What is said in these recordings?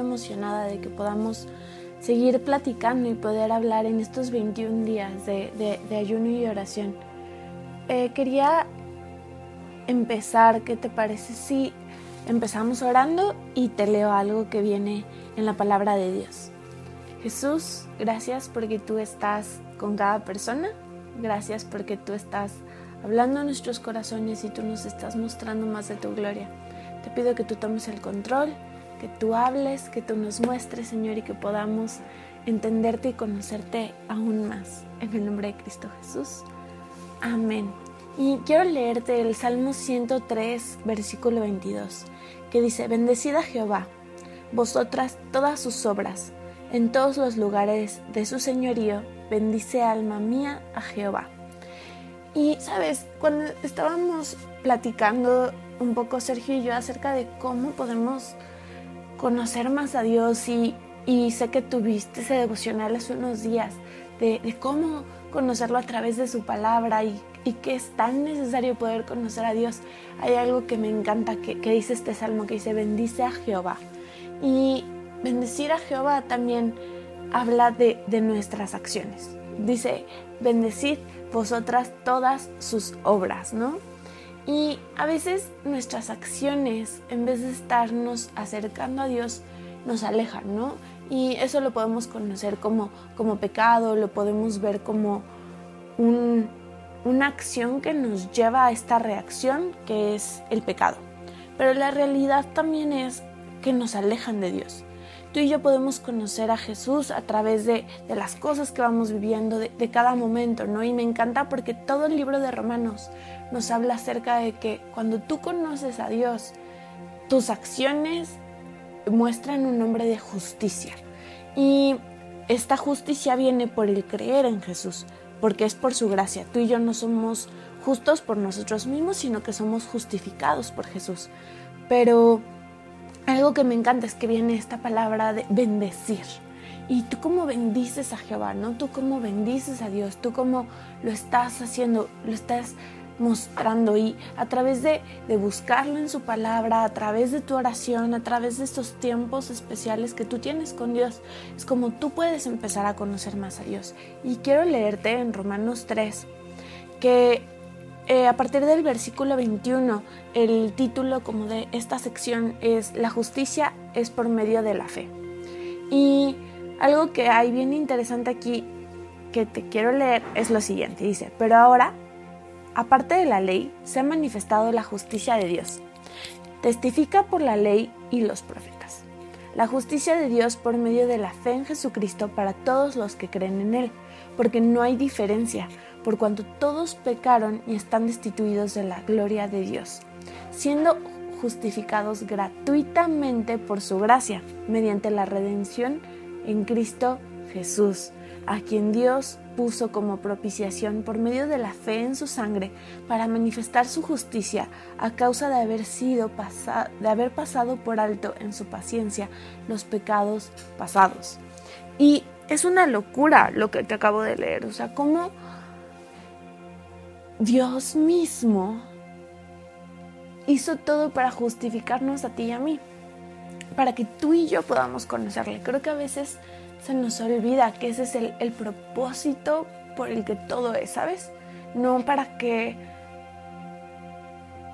emocionada de que podamos seguir platicando y poder hablar en estos 21 días de, ayuno y oración. Eh, quería empezar, ¿qué te parece si empezamos orando y te leo algo que viene en la palabra de Dios? Jesús, gracias porque tú estás con cada persona, gracias porque tú estás hablando a nuestros corazones y tú nos estás mostrando más de tu gloria. Te pido que tú tomes el control, que tú hables, que tú nos muestres, Señor, y que podamos entenderte y conocerte aún más. En el nombre de Cristo Jesús. Amén. Y quiero leerte el Salmo 103, versículo 22, que dice, Bendecida Jehová, vosotras todas sus obras, en todos los lugares de su señorío, bendice alma mía a Jehová. Y sabes, cuando estábamos platicando un poco Sergio y yo acerca de cómo podemos conocer más a Dios y, sé que tuviste ese devocional hace unos días de, cómo conocerlo a través de su palabra y, que es tan necesario poder conocer a Dios. Hay algo que me encanta que, dice este salmo que dice bendice a Jehová. Y bendecir a Jehová también habla de, de nuestras acciones. Dice bendecid vosotras todas sus obras, ¿no? Y a veces nuestras acciones, en vez de estarnos acercando a Dios, nos alejan, ¿no? Y eso lo podemos conocer como, como pecado, lo podemos ver como una acción que nos lleva a esta reacción que es el pecado. Pero la realidad también es que nos alejan de Dios. Tú y yo podemos conocer a Jesús a través de, las cosas que vamos viviendo, de, de, cada momento, ¿no? Y me encanta porque todo el libro de Romanos nos habla acerca de que cuando tú conoces a Dios, tus acciones muestran un nombre de justicia. Y esta justicia viene por el creer en Jesús, porque es por su gracia. Tú y yo no somos justos por nosotros mismos, sino que somos justificados por Jesús. Pero algo que me encanta es que viene esta palabra de bendecir. Y tú cómo bendices a Jehová, ¿no? Tú cómo bendices a Dios, tú cómo lo estás haciendo, lo estás mostrando y a través de, de, buscarlo en su palabra, a través de tu oración, a través de estos tiempos especiales que tú tienes con Dios, es como tú puedes empezar a conocer más a Dios. Y quiero leerte en Romanos 3 que eh, a partir del versículo 21, el título como de esta sección es La justicia es por medio de la fe. Y algo que hay bien interesante aquí que te quiero leer es lo siguiente. Dice, pero ahora, aparte de la ley, se ha manifestado la justicia de Dios. Testifica por la ley y los profetas. La justicia de Dios por medio de la fe en Jesucristo para todos los que creen en Él, porque no hay diferencia por cuanto todos pecaron y están destituidos de la gloria de Dios, siendo justificados gratuitamente por su gracia, mediante la redención en Cristo Jesús, a quien Dios puso como propiciación por medio de la fe en su sangre para manifestar su justicia a causa de haber sido de haber pasado por alto en su paciencia los pecados pasados. Y es una locura lo que te acabo de leer, o sea, cómo Dios mismo hizo todo para justificarnos a ti y a mí, para que tú y yo podamos conocerle. Creo que a veces se nos olvida que ese es el, propósito por el que todo es, ¿sabes? No para que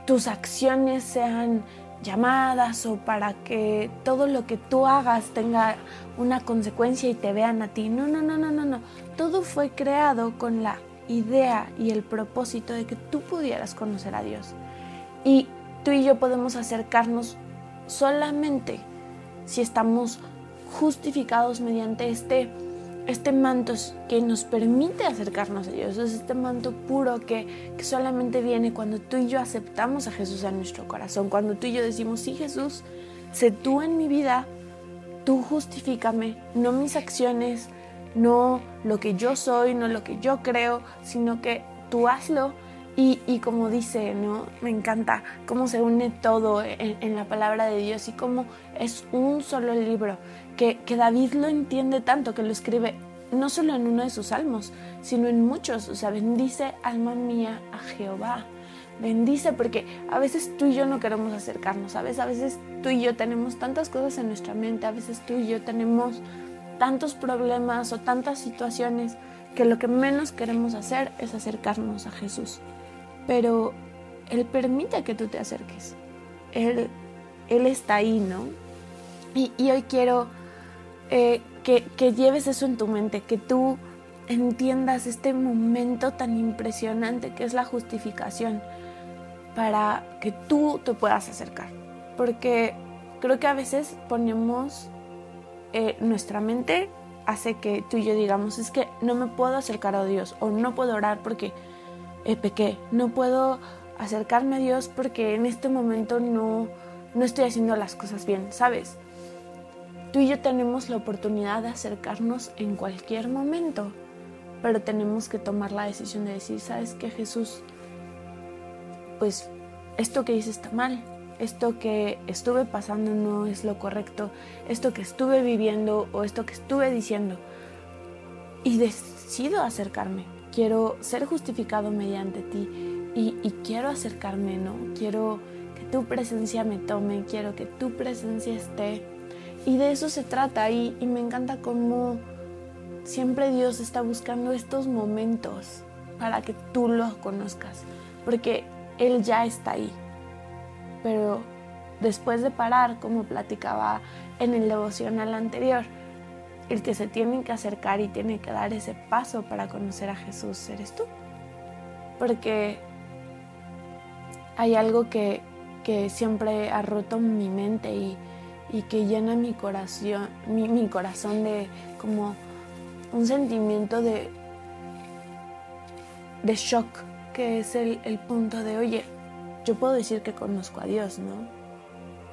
tus acciones sean llamadas o para que todo lo que tú hagas tenga una consecuencia y te vean a ti. No, no, no, no, no, no. Todo fue creado con la idea y el propósito de que tú pudieras conocer a Dios. Y tú y yo podemos acercarnos solamente si estamos justificados mediante este, este manto que nos permite acercarnos a Dios. Es este manto puro que, que solamente viene cuando tú y yo aceptamos a Jesús en nuestro corazón. Cuando tú y yo decimos, sí Jesús, sé tú en mi vida, tú justifícame, no mis acciones, no lo que yo soy, no lo que yo creo, sino que tú hazlo. Y, como dice, ¿no? Me encanta cómo se une todo en, la palabra de Dios y cómo es un solo libro, que, que David lo entiende tanto, que lo escribe no solo en uno de sus salmos, sino en muchos. O sea, bendice alma mía a Jehová. bendice, porque a veces tú y yo no queremos acercarnos, ¿sabes? A veces tú y yo tenemos tantas cosas en nuestra mente, a veces tú y yo tenemos tantos problemas o tantas situaciones que lo que menos queremos hacer es acercarnos a Jesús. Pero Él permite que tú te acerques. Él, él está ahí, ¿no? Y, hoy quiero eh, que, que lleves eso en tu mente, que tú entiendas este momento tan impresionante que es la justificación para que tú te puedas acercar. Porque creo que a veces ponemos eh, nuestra mente hace que tú y yo digamos, es que no me puedo acercar a Dios o no puedo orar porque eh, pequé, no puedo acercarme a Dios porque en este momento no, no estoy haciendo las cosas bien, ¿sabes? Tú y yo tenemos la oportunidad de acercarnos en cualquier momento, pero tenemos que tomar la decisión de decir, ¿sabes qué, Jesús? Pues esto que hice está mal, esto que estuve pasando no es lo correcto, esto que estuve viviendo o esto que estuve diciendo. Y decido acercarme, quiero ser justificado mediante ti y, quiero acercarme, ¿no? Quiero que tu presencia me tome, quiero que tu presencia esté. Y de eso se trata y, y me encanta cómo siempre Dios está buscando estos momentos para que tú los conozcas, porque Él ya está ahí pero después de parar, como platicaba en el devocional anterior, el que se tiene que acercar y tiene que dar ese paso para conocer a Jesús eres tú. Porque hay algo que, siempre ha roto mi mente y, que llena mi corazón, mi, corazón de como un sentimiento de, de shock, que es el, el punto de, oye, yo puedo decir que conozco a Dios, ¿no?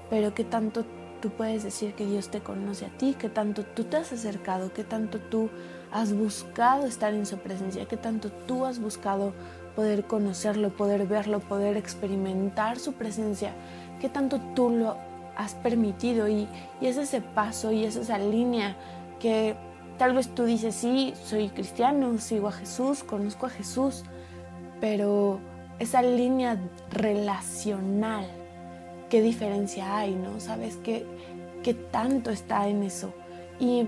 Pero ¿qué tanto tú puedes decir que Dios te conoce a ti? ¿Qué tanto tú te has acercado? ¿Qué tanto tú has buscado estar en su presencia? ¿Qué tanto tú has buscado poder conocerlo, poder verlo, poder experimentar su presencia? ¿Qué tanto tú lo has permitido? Y, y es ese paso y es esa línea que tal vez tú dices, sí, soy cristiano, sigo a Jesús, conozco a Jesús, pero esa línea relacional, qué diferencia hay, ¿no? ¿Sabes qué, qué tanto está en eso? Y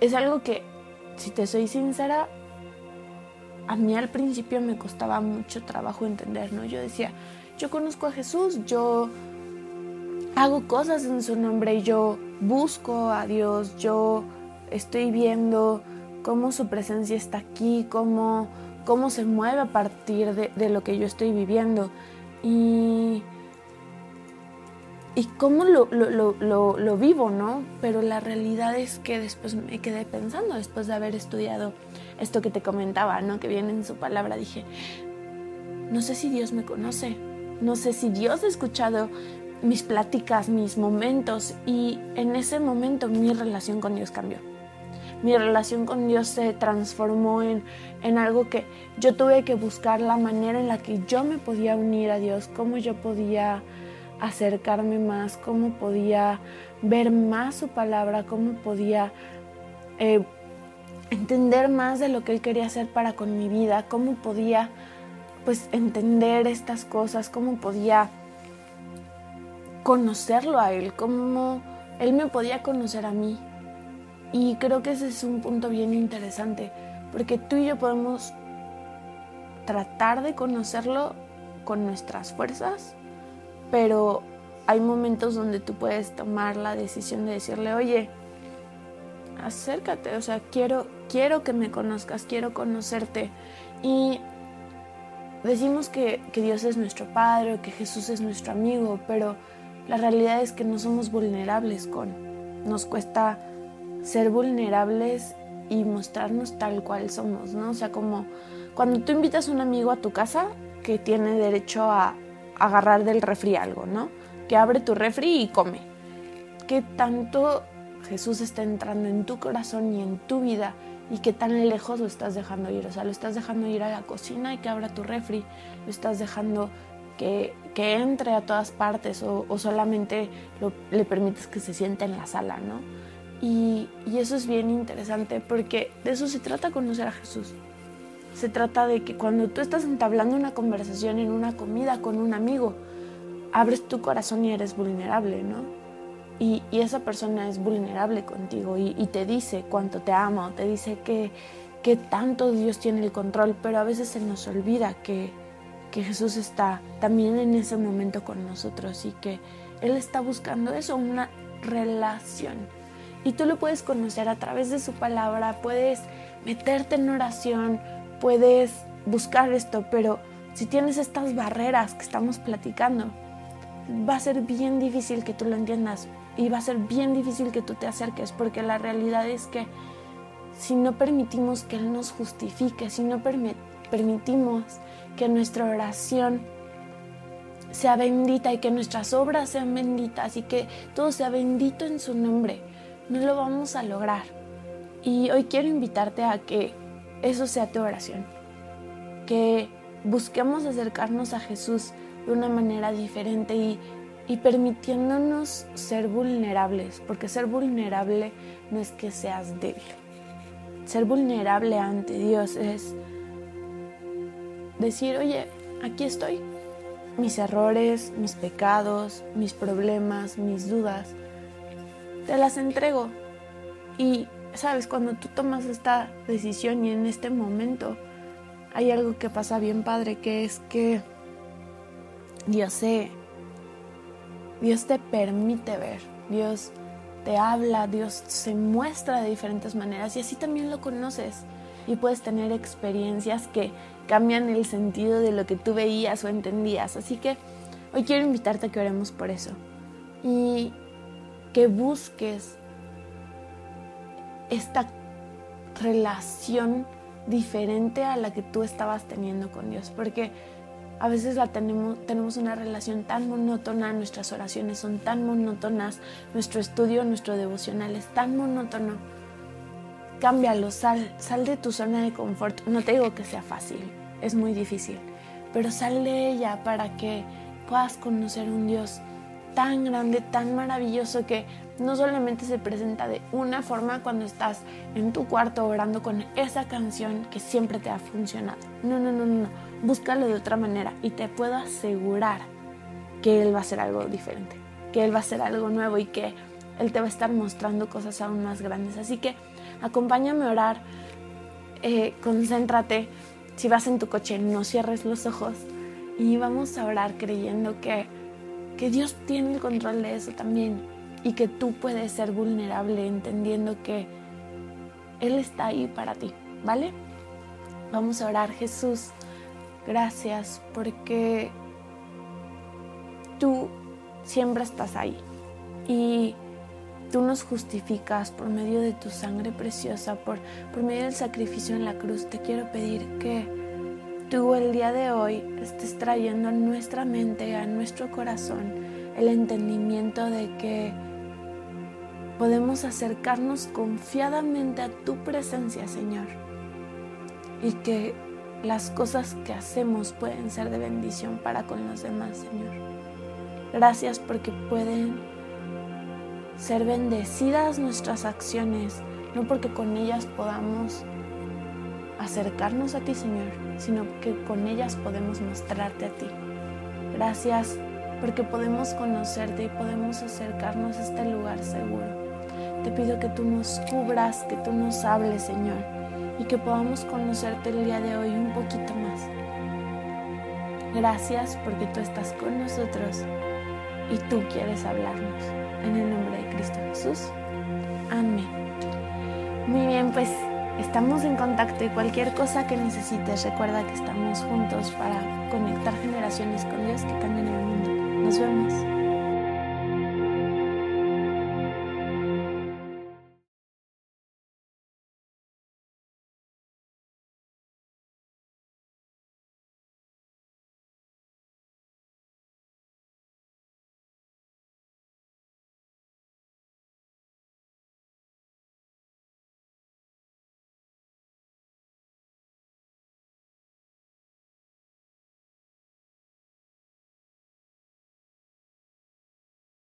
es algo que, si te soy sincera, a mí al principio me costaba mucho trabajo entender, ¿no? Yo decía, yo conozco a Jesús, yo hago cosas en su nombre, yo busco a Dios, yo estoy viendo cómo su presencia está aquí, cómo cómo se mueve a partir de, lo que yo estoy viviendo y, y cómo lo, lo, vivo, ¿no? Pero la realidad es que después me quedé pensando, después de haber estudiado esto que te comentaba, ¿no? Que viene en su palabra, dije, no sé si Dios me conoce, no sé si Dios ha escuchado mis pláticas, mis momentos y en ese momento mi relación con Dios cambió mi relación con Dios se transformó en, en algo que yo tuve que buscar la manera en la que yo me podía unir a Dios, cómo yo podía acercarme más, cómo podía ver más su palabra, cómo podía eh, entender más de lo que Él quería hacer para con mi vida, cómo podía pues entender estas cosas, cómo podía conocerlo a Él, cómo Él me podía conocer a mí. Y creo que ese es un punto bien interesante, porque tú y yo podemos tratar de conocerlo con nuestras fuerzas, pero hay momentos donde tú puedes tomar la decisión de decirle, oye, acércate, o sea, quiero, quiero que me conozcas, quiero conocerte. Y decimos que, que Dios es nuestro Padre, que Jesús es nuestro amigo, pero la realidad es que no somos vulnerables con. Nos cuesta ser vulnerables y mostrarnos tal cual somos, ¿no? O sea, como cuando tú invitas a un amigo a tu casa que tiene derecho a agarrar del refri algo, ¿no? Que abre tu refri y come. ¿Qué tanto Jesús está entrando en tu corazón y en tu vida y qué tan lejos lo estás dejando ir? O sea, lo estás dejando ir a la cocina y que abra tu refri, lo estás dejando que, que entre a todas partes o, solamente le permites que se siente en la sala, ¿no? Y, eso es bien interesante porque de eso se trata conocer a Jesús. Se trata de que cuando tú estás entablando una conversación en una comida con un amigo, abres tu corazón y eres vulnerable, ¿no? Y, esa persona es vulnerable contigo y, te dice cuánto te ama o te dice que, que tanto Dios tiene el control, pero a veces se nos olvida que, que Jesús está también en ese momento con nosotros y que Él está buscando eso, una relación. Y tú lo puedes conocer a través de su palabra, puedes meterte en oración, puedes buscar esto, pero si tienes estas barreras que estamos platicando, va a ser bien difícil que tú lo entiendas y va a ser bien difícil que tú te acerques porque la realidad es que si no permitimos que Él nos justifique, si no permitimos que nuestra oración sea bendita y que nuestras obras sean benditas y que todo sea bendito en su nombre, no lo vamos a lograr. Y hoy quiero invitarte a que eso sea tu oración, que busquemos acercarnos a Jesús de una manera diferente y, y permitiéndonos ser vulnerables, porque ser vulnerable no es que seas débil. Ser vulnerable ante Dios es decir, oye, aquí estoy. Mis errores, mis pecados, mis problemas, mis dudas, te las entrego. Y, sabes, cuando tú tomas esta decisión y en este momento hay algo que pasa bien padre, que es que Dios se, Dios te permite ver, Dios te habla, Dios se muestra de diferentes maneras y así también lo conoces y puedes tener experiencias que cambian el sentido de lo que tú veías o entendías. Así que hoy quiero invitarte a que oremos por eso y que busques esta relación diferente a la que tú estabas teniendo con Dios, porque a veces la tenemos, tenemos una relación tan monótona, nuestras oraciones son tan monótonas, nuestro estudio, nuestro devocional es tan monótono cámbialo, sal, sal de tu zona de confort. No te digo que sea fácil, es muy difícil, pero sal de ella para que puedas conocer un Dios tan grande, tan maravilloso que no solamente se presenta de una forma cuando estás en tu cuarto orando con esa canción que siempre te ha funcionado. No, no, no, no. Búscalo de otra manera y te puedo asegurar que Él va a hacer algo diferente, que Él va a hacer algo nuevo y que Él te va a estar mostrando cosas aún más grandes. Así que acompáñame a orar, eh, concéntrate, si vas en tu coche no cierres los ojos y vamos a orar creyendo que, que Dios tiene el control de eso también y que tú puedes ser vulnerable entendiendo que Él está ahí para ti, ¿vale? Vamos a orar, Jesús, gracias porque tú siempre estás ahí y tú nos justificas por medio de tu sangre preciosa, por, por medio del sacrificio en la cruz, te quiero pedir que tú el día de hoy estés trayendo a nuestra mente, a nuestro corazón, el entendimiento de que podemos acercarnos confiadamente a tu presencia, Señor, y que las cosas que hacemos pueden ser de bendición para con los demás, Señor. Gracias porque pueden ser bendecidas nuestras acciones, no porque con ellas podamos acercarnos a ti, Señor, sino que con ellas podemos mostrarte a ti. Gracias porque podemos conocerte y podemos acercarnos a este lugar seguro. Te pido que tú nos cubras, que tú nos hables, Señor, y que podamos conocerte el día de hoy un poquito más. Gracias porque tú estás con nosotros y tú quieres hablarnos. En el nombre de Cristo Jesús. Amén. Muy bien, pues estamos en contacto y cualquier cosa que necesites, recuerda que estamos juntos para conectar generaciones con Dios que cambien el mundo. Nos vemos.